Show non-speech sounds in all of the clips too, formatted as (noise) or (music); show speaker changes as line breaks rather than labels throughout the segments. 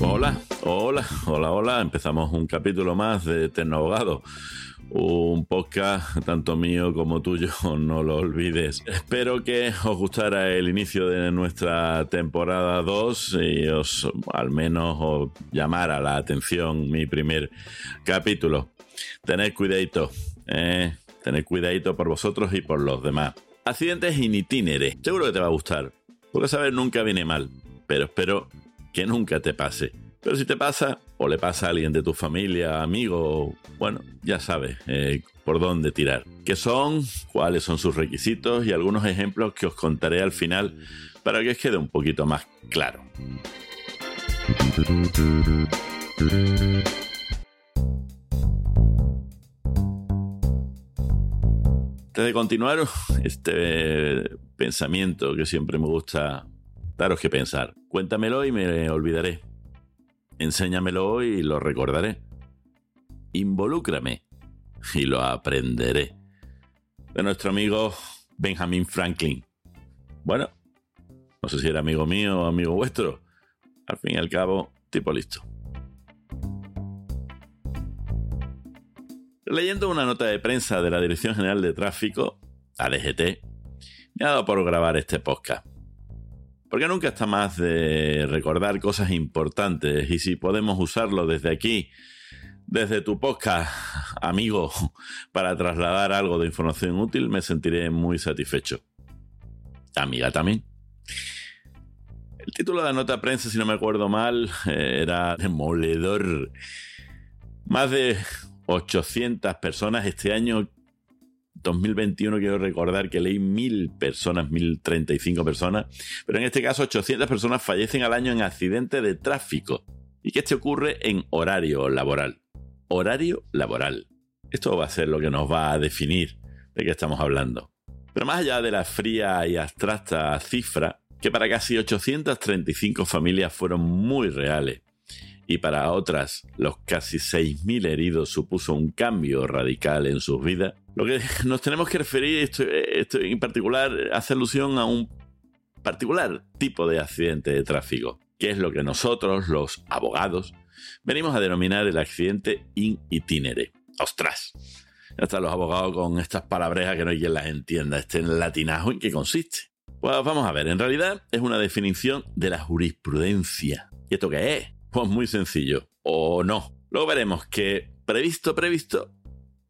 Hola, hola, hola, hola. Empezamos un capítulo más de Abogado un podcast tanto mío como tuyo, (laughs) no lo olvides. Espero que os gustara el inicio de nuestra temporada 2 y os al menos os llamara la atención mi primer capítulo. Tened cuidadito, eh, tened cuidadito por vosotros y por los demás. Accidentes in seguro que te va a gustar, porque saber nunca viene mal, pero espero que nunca te pase. Pero si te pasa, o le pasa a alguien de tu familia, amigo, bueno, ya sabes eh, por dónde tirar. ¿Qué son? ¿Cuáles son sus requisitos? Y algunos ejemplos que os contaré al final para que os quede un poquito más claro. Antes de continuar, este pensamiento que siempre me gusta daros que pensar. Cuéntamelo y me olvidaré. Enséñamelo y lo recordaré. Involúcrame y lo aprenderé. De nuestro amigo Benjamin Franklin. Bueno, no sé si era amigo mío o amigo vuestro. Al fin y al cabo, tipo listo. Leyendo una nota de prensa de la Dirección General de Tráfico, ADGT, me ha dado por grabar este podcast. Porque nunca está más de recordar cosas importantes y si podemos usarlo desde aquí, desde tu podcast, amigo, para trasladar algo de información útil, me sentiré muy satisfecho. Amiga también. El título de la nota prensa, si no me acuerdo mal, era Demoledor. Más de 800 personas este año 2021 quiero recordar que leí mil personas, 1035 personas, pero en este caso 800 personas fallecen al año en accidentes de tráfico y que este ocurre en horario laboral. Horario laboral. Esto va a ser lo que nos va a definir de qué estamos hablando. Pero más allá de la fría y abstracta cifra, que para casi 835 familias fueron muy reales y para otras los casi 6.000 heridos supuso un cambio radical en sus vidas, lo que (laughs) nos tenemos que referir, esto, en particular, hace alusión a un particular tipo de accidente de tráfico, que es lo que nosotros, los abogados, venimos a denominar el accidente in itinere. ¡Ostras! Están los abogados con estas palabrejas que no hay quien las entienda, este latinajo en qué consiste. Pues vamos a ver, en realidad es una definición de la jurisprudencia. ¿Y esto qué es? Pues muy sencillo, o no. Luego veremos que previsto, previsto,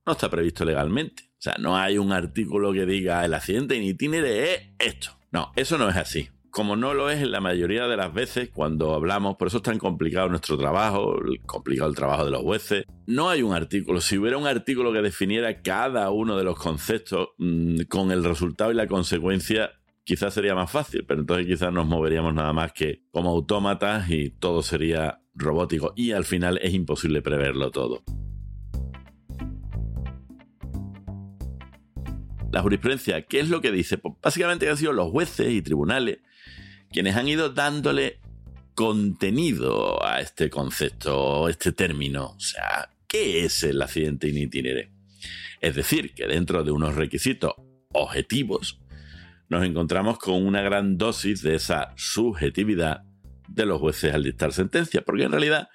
no está previsto legalmente. O sea, no hay un artículo que diga el accidente in itinere es esto. No, eso no es así. Como no lo es en la mayoría de las veces cuando hablamos, por eso es tan complicado nuestro trabajo, complicado el trabajo de los jueces. No hay un artículo. Si hubiera un artículo que definiera cada uno de los conceptos mm, con el resultado y la consecuencia, quizás sería más fácil, pero entonces quizás nos moveríamos nada más que como autómatas y todo sería robótico y al final es imposible preverlo todo. La jurisprudencia, ¿qué es lo que dice? Pues básicamente han sido los jueces y tribunales quienes han ido dándole contenido a este concepto, este término. O sea, ¿qué es el accidente in itinere? Es decir, que dentro de unos requisitos objetivos, nos encontramos con una gran dosis de esa subjetividad de los jueces al dictar sentencia, porque en realidad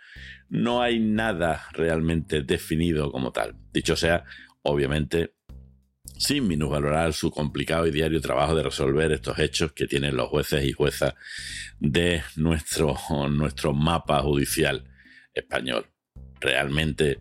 no hay nada realmente definido como tal. Dicho sea, obviamente sin minusvalorar su complicado y diario trabajo de resolver estos hechos que tienen los jueces y juezas de nuestro, nuestro mapa judicial español. Realmente,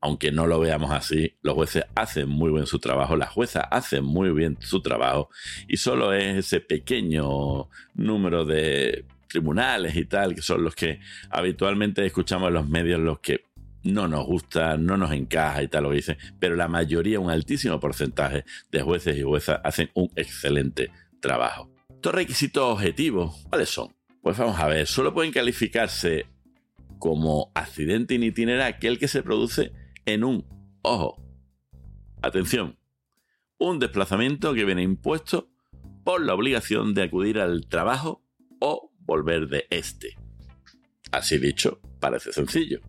aunque no lo veamos así, los jueces hacen muy bien su trabajo, las juezas hacen muy bien su trabajo y solo es ese pequeño número de tribunales y tal, que son los que habitualmente escuchamos en los medios, los que no nos gusta, no nos encaja y tal lo que dicen, pero la mayoría, un altísimo porcentaje de jueces y juezas hacen un excelente trabajo. Estos requisitos objetivos, ¿cuáles son? Pues vamos a ver, solo pueden calificarse como accidente in itinera aquel que se produce en un, ojo, atención, un desplazamiento que viene impuesto por la obligación de acudir al trabajo o volver de este. Así dicho, parece sencillo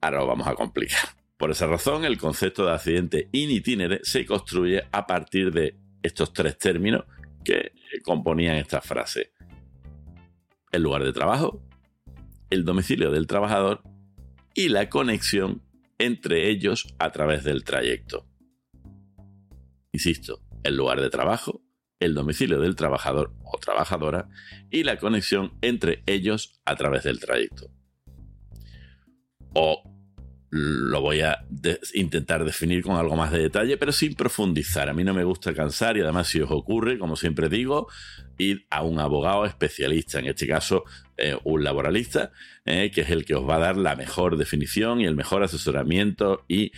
Ahora lo vamos a complicar. Por esa razón, el concepto de accidente in itinere se construye a partir de estos tres términos que componían esta frase. el lugar de trabajo, el domicilio del trabajador y la conexión entre ellos a través del trayecto. Insisto, el lugar de trabajo, el domicilio del trabajador o trabajadora y la conexión entre ellos a través del trayecto. O lo voy a intentar definir con algo más de detalle, pero sin profundizar. A mí no me gusta cansar y además si os ocurre, como siempre digo, ir a un abogado especialista, en este caso eh, un laboralista, eh, que es el que os va a dar la mejor definición y el mejor asesoramiento y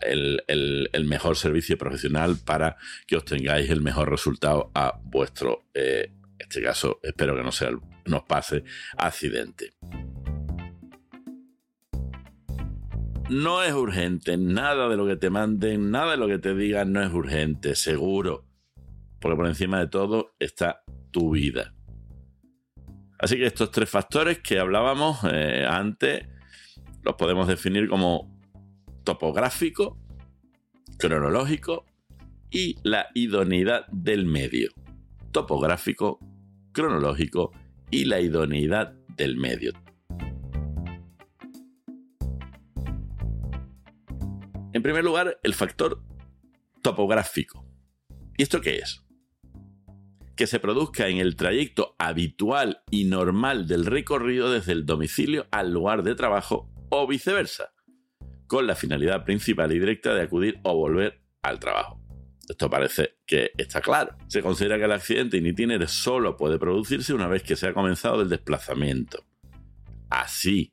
el, mejor servicio profesional para que obtengáis el mejor resultado a vuestro, eh, este caso, espero que no sea, nos pase accidente. No es urgente, nada de lo que te manden, nada de lo que te digan no es urgente, seguro. Porque por encima de todo está tu vida. Así que estos tres factores que hablábamos eh, antes los podemos definir como topográfico, cronológico y la idoneidad del medio. Topográfico, cronológico y la idoneidad del medio. En primer lugar, el factor topográfico. ¿Y esto qué es? Que se produzca en el trayecto habitual y normal del recorrido desde el domicilio al lugar de trabajo o viceversa, con la finalidad principal y directa de acudir o volver al trabajo. Esto parece que está claro. Se considera que el accidente in solo puede producirse una vez que se ha comenzado el desplazamiento. Así,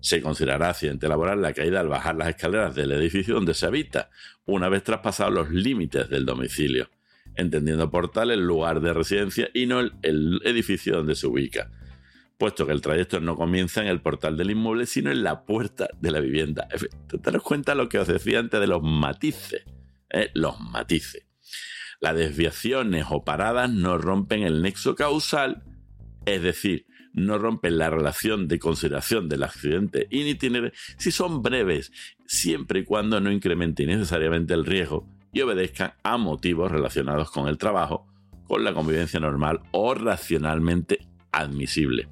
se considerará accidente laboral la caída al bajar las escaleras del edificio donde se habita, una vez traspasados los límites del domicilio, entendiendo por tal el lugar de residencia y no el, edificio donde se ubica, puesto que el trayecto no comienza en el portal del inmueble, sino en la puerta de la vivienda. Te das cuenta lo que os decía antes de los matices, ¿eh? los matices. Las desviaciones o paradas no rompen el nexo causal, es decir, no rompen la relación de consideración del accidente in itinere si son breves, siempre y cuando no incrementen innecesariamente el riesgo y obedezcan a motivos relacionados con el trabajo, con la convivencia normal o racionalmente admisible.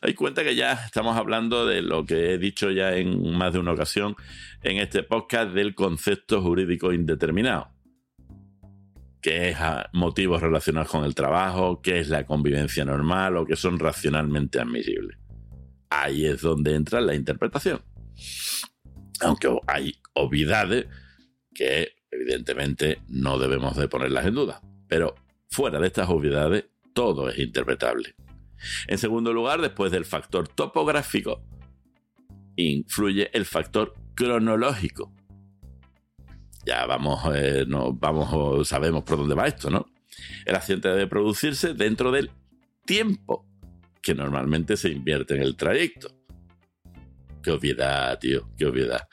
Hay cuenta que ya estamos hablando de lo que he dicho ya en más de una ocasión en este podcast del concepto jurídico indeterminado qué es motivos relacionados con el trabajo, qué es la convivencia normal o qué son racionalmente admisibles. Ahí es donde entra la interpretación. Aunque hay obviedades que evidentemente no debemos de ponerlas en duda. Pero fuera de estas obviedades, todo es interpretable. En segundo lugar, después del factor topográfico, influye el factor cronológico ya vamos, eh, vamos, sabemos por dónde va esto, ¿no? El accidente debe producirse dentro del tiempo que normalmente se invierte en el trayecto. Qué obviedad, tío, qué obviedad.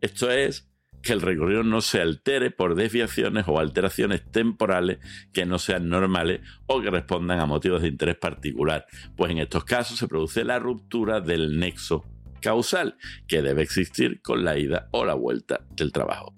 Esto es que el recorrido no se altere por desviaciones o alteraciones temporales que no sean normales o que respondan a motivos de interés particular, pues en estos casos se produce la ruptura del nexo causal que debe existir con la ida o la vuelta del trabajo.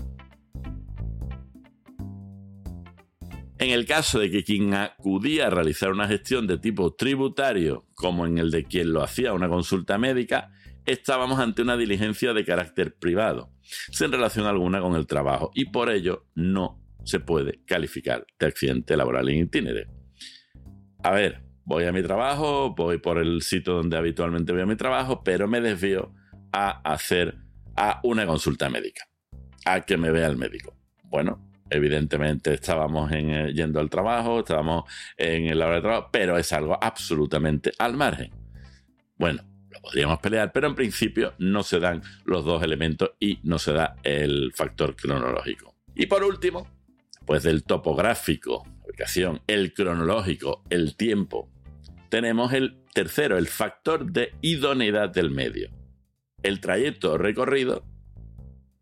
En el caso de que quien acudía a realizar una gestión de tipo tributario, como en el de quien lo hacía una consulta médica, estábamos ante una diligencia de carácter privado, sin relación alguna con el trabajo, y por ello no se puede calificar de accidente laboral en itinere. A ver, voy a mi trabajo, voy por el sitio donde habitualmente voy a mi trabajo, pero me desvío a hacer a una consulta médica, a que me vea el médico. Bueno, evidentemente estábamos eh, yendo al trabajo, estábamos en el hora de trabajo, pero es algo absolutamente al margen. Bueno, lo podríamos pelear, pero en principio no se dan los dos elementos y no se da el factor cronológico. Y por último, pues del topográfico, ubicación, el cronológico, el tiempo, tenemos el tercero, el factor de idoneidad del medio. El trayecto recorrido,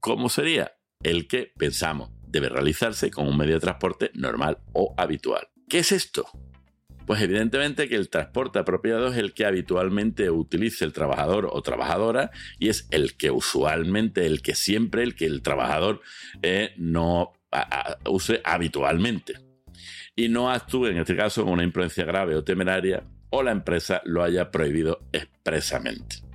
¿cómo sería? El que pensamos debe realizarse con un medio de transporte normal o habitual. ¿Qué es esto? Pues evidentemente que el transporte apropiado es el que habitualmente utilice el trabajador o trabajadora y es el que usualmente, el que siempre, el que el trabajador eh, no use habitualmente. Y no actúe en este caso con una imprudencia grave o temeraria o la empresa lo haya prohibido expresamente.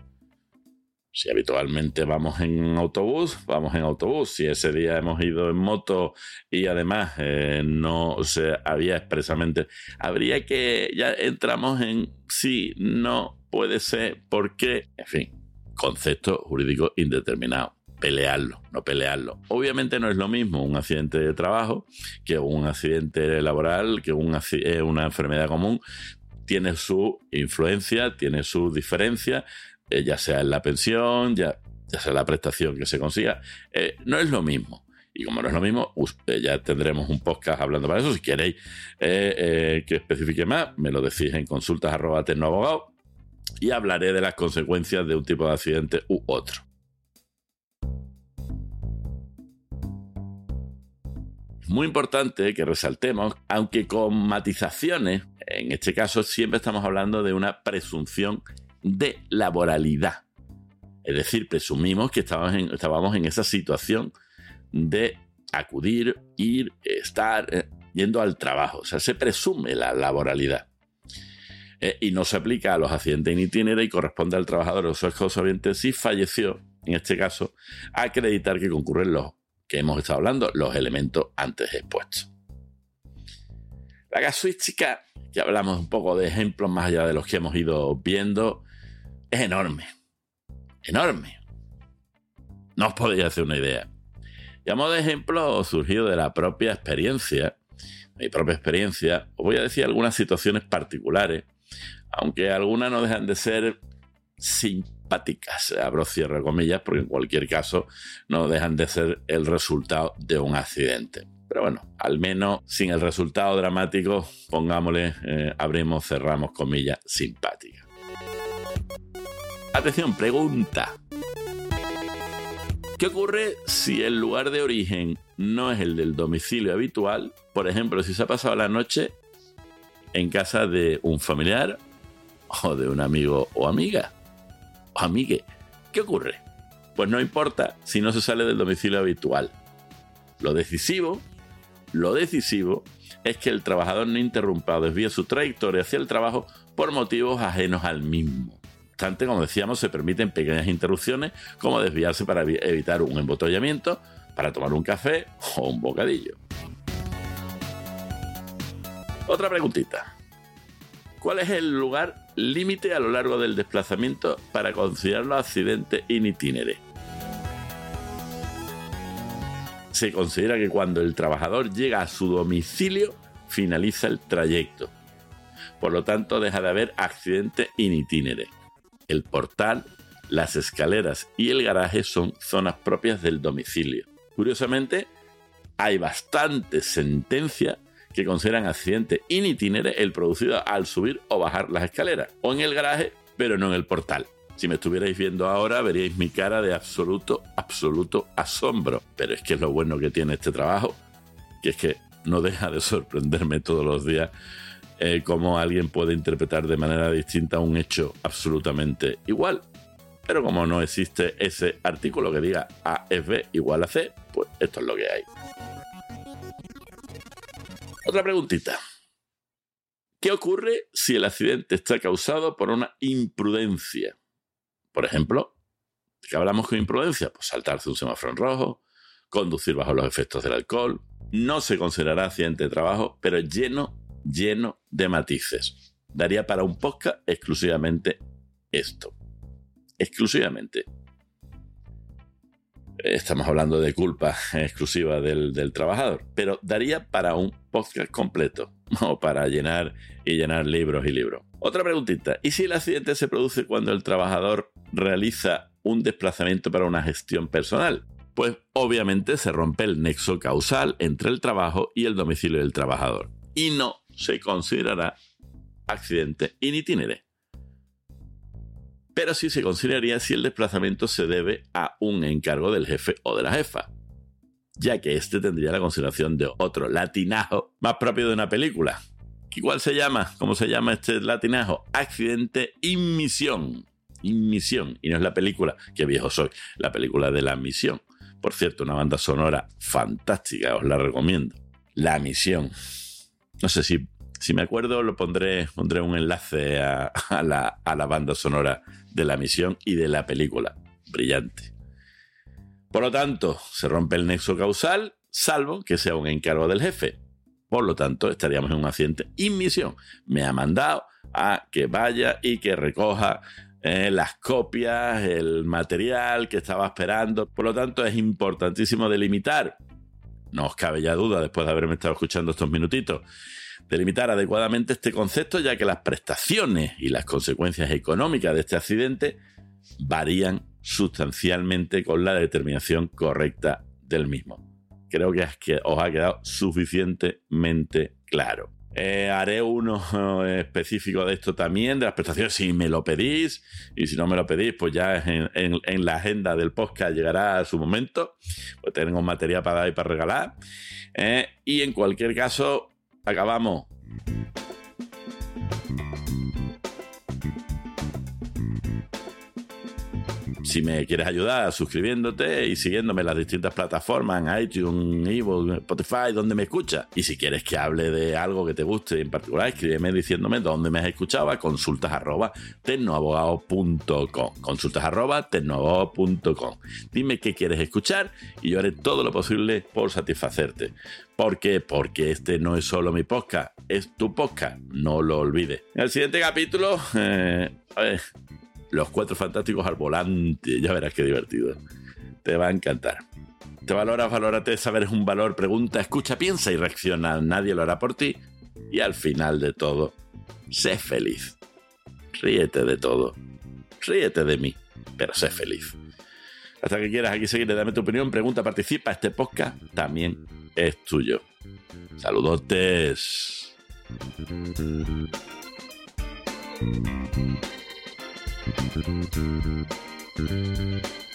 Si habitualmente vamos en autobús, vamos en autobús. Si ese día hemos ido en moto y además eh, no se había expresamente, habría que ya entramos en sí, no, puede ser, por qué, en fin, concepto jurídico indeterminado. Pelearlo, no pelearlo. Obviamente no es lo mismo un accidente de trabajo que un accidente laboral, que eh, una enfermedad común. Tiene su influencia, tiene su diferencia eh, ya sea en la pensión, ya, sea la prestación que se consiga, eh, no es lo mismo. Y como no es lo mismo, ya tendremos un podcast hablando para eso. Si queréis eh, que especifique más, me lo decís en consultas arroba y hablaré de las consecuencias de un tipo de accidente u otro. Muy importante que resaltemos, aunque con matizaciones, en este caso siempre estamos hablando de una presunción de laboralidad. Es decir, presumimos que estábamos en, estábamos en esa situación de acudir, ir, estar eh, yendo al trabajo. O sea, se presume la laboralidad. Eh, y no se aplica a los accidentes en itinerario y corresponde al trabajador o su esposo si falleció, en este caso, acreditar que concurren los que hemos estado hablando, los elementos antes expuestos. La casuística, ya hablamos un poco de ejemplos más allá de los que hemos ido viendo, es enorme. Enorme. No os podéis hacer una idea. Y a modo de ejemplo surgido de la propia experiencia, mi propia experiencia, os voy a decir algunas situaciones particulares, aunque algunas no dejan de ser simpáticas, abro cierre comillas, porque en cualquier caso no dejan de ser el resultado de un accidente. Pero bueno, al menos sin el resultado dramático, pongámosle, eh, abrimos, cerramos comillas, simpáticas. Atención, pregunta. ¿Qué ocurre si el lugar de origen no es el del domicilio habitual? Por ejemplo, si se ha pasado la noche en casa de un familiar o de un amigo o amiga o amigue. ¿Qué ocurre? Pues no importa si no se sale del domicilio habitual. Lo decisivo, lo decisivo es que el trabajador no interrumpa o desvíe su trayectoria hacia el trabajo por motivos ajenos al mismo obstante, como decíamos, se permiten pequeñas interrupciones como desviarse para evitar un embotellamiento, para tomar un café o un bocadillo. Otra preguntita. ¿Cuál es el lugar límite a lo largo del desplazamiento para considerarlo accidente in itinere? Se considera que cuando el trabajador llega a su domicilio, finaliza el trayecto. Por lo tanto, deja de haber accidente in itinere. El portal, las escaleras y el garaje son zonas propias del domicilio. Curiosamente, hay bastantes sentencias que consideran accidente in itinere el producido al subir o bajar las escaleras, o en el garaje, pero no en el portal. Si me estuvierais viendo ahora, veríais mi cara de absoluto, absoluto asombro. Pero es que es lo bueno que tiene este trabajo, que es que no deja de sorprenderme todos los días eh, cómo alguien puede interpretar de manera distinta un hecho absolutamente igual. Pero como no existe ese artículo que diga A es B igual a C, pues esto es lo que hay. Otra preguntita. ¿Qué ocurre si el accidente está causado por una imprudencia? Por ejemplo, ¿de qué hablamos con imprudencia? Pues saltarse un semáforo en rojo, conducir bajo los efectos del alcohol. No se considerará accidente de trabajo, pero lleno lleno de matices. Daría para un podcast exclusivamente esto. Exclusivamente. Estamos hablando de culpa (laughs) exclusiva del, trabajador, pero daría para un podcast completo, (laughs) o para llenar y llenar libros y libros. Otra preguntita, ¿y si el accidente se produce cuando el trabajador realiza un desplazamiento para una gestión personal? Pues obviamente se rompe el nexo causal entre el trabajo y el domicilio del trabajador. Y no se considerará accidente in itinere. Pero sí se consideraría si el desplazamiento se debe a un encargo del jefe o de la jefa, ya que este tendría la consideración de otro latinajo más propio de una película. ¿Cuál se llama? ¿Cómo se llama este latinajo? Accidente inmisión. Inmisión. Y no es la película, que viejo soy, la película de la misión. Por cierto, una banda sonora fantástica, os la recomiendo. La misión. No sé si Si me acuerdo, lo pondré, pondré un enlace a, la, a la banda sonora de la misión y de la película. Brillante. Por lo tanto, se rompe el nexo causal, salvo que sea un encargo del jefe. Por lo tanto, estaríamos en un accidente misión. Me ha mandado a que vaya y que recoja eh, las copias, el material que estaba esperando. Por lo tanto, es importantísimo delimitar. No os cabe ya duda, después de haberme estado escuchando estos minutitos, delimitar adecuadamente este concepto, ya que las prestaciones y las consecuencias económicas de este accidente varían sustancialmente con la determinación correcta del mismo. Creo que os ha quedado suficientemente claro. Eh, haré uno eh, específico de esto también, de las prestaciones, si me lo pedís. Y si no me lo pedís, pues ya en, la agenda del podcast llegará a su momento. Pues tengo material para dar y para regalar. Eh, y en cualquier caso, acabamos. Si me quieres ayudar suscribiéndote y siguiéndome en las distintas plataformas, en iTunes, Evo, Spotify, donde me escuchas. Y si quieres que hable de algo que te guste en particular, escríbeme diciéndome dónde me has escuchado a consultas arroba Consultas arroba Dime qué quieres escuchar y yo haré todo lo posible por satisfacerte. ¿Por qué? Porque este no es solo mi podcast, es tu podcast, no lo olvides. En el siguiente capítulo, eh, los cuatro fantásticos al volante. Ya verás qué divertido. Te va a encantar. Te valoras, valórate, saber es un valor, pregunta, escucha, piensa y reacciona. Nadie lo hará por ti. Y al final de todo, sé feliz. Ríete de todo. Ríete de mí, pero sé feliz. Hasta que quieras aquí seguir, dame tu opinión, pregunta, participa. Este podcast también es tuyo. Saludotes. Thank you.